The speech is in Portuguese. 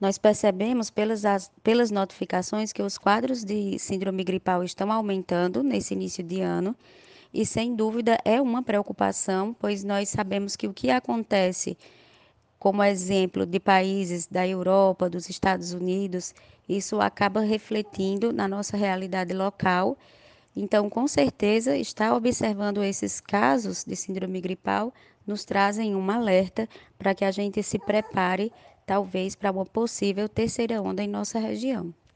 Nós percebemos pelas, as, pelas notificações que os quadros de síndrome gripal estão aumentando nesse início de ano e, sem dúvida, é uma preocupação, pois nós sabemos que o que acontece, como exemplo de países da Europa, dos Estados Unidos, isso acaba refletindo na nossa realidade local. Então, com certeza, estar observando esses casos de síndrome gripal nos trazem um alerta para que a gente se prepare talvez para uma possível terceira onda em nossa região.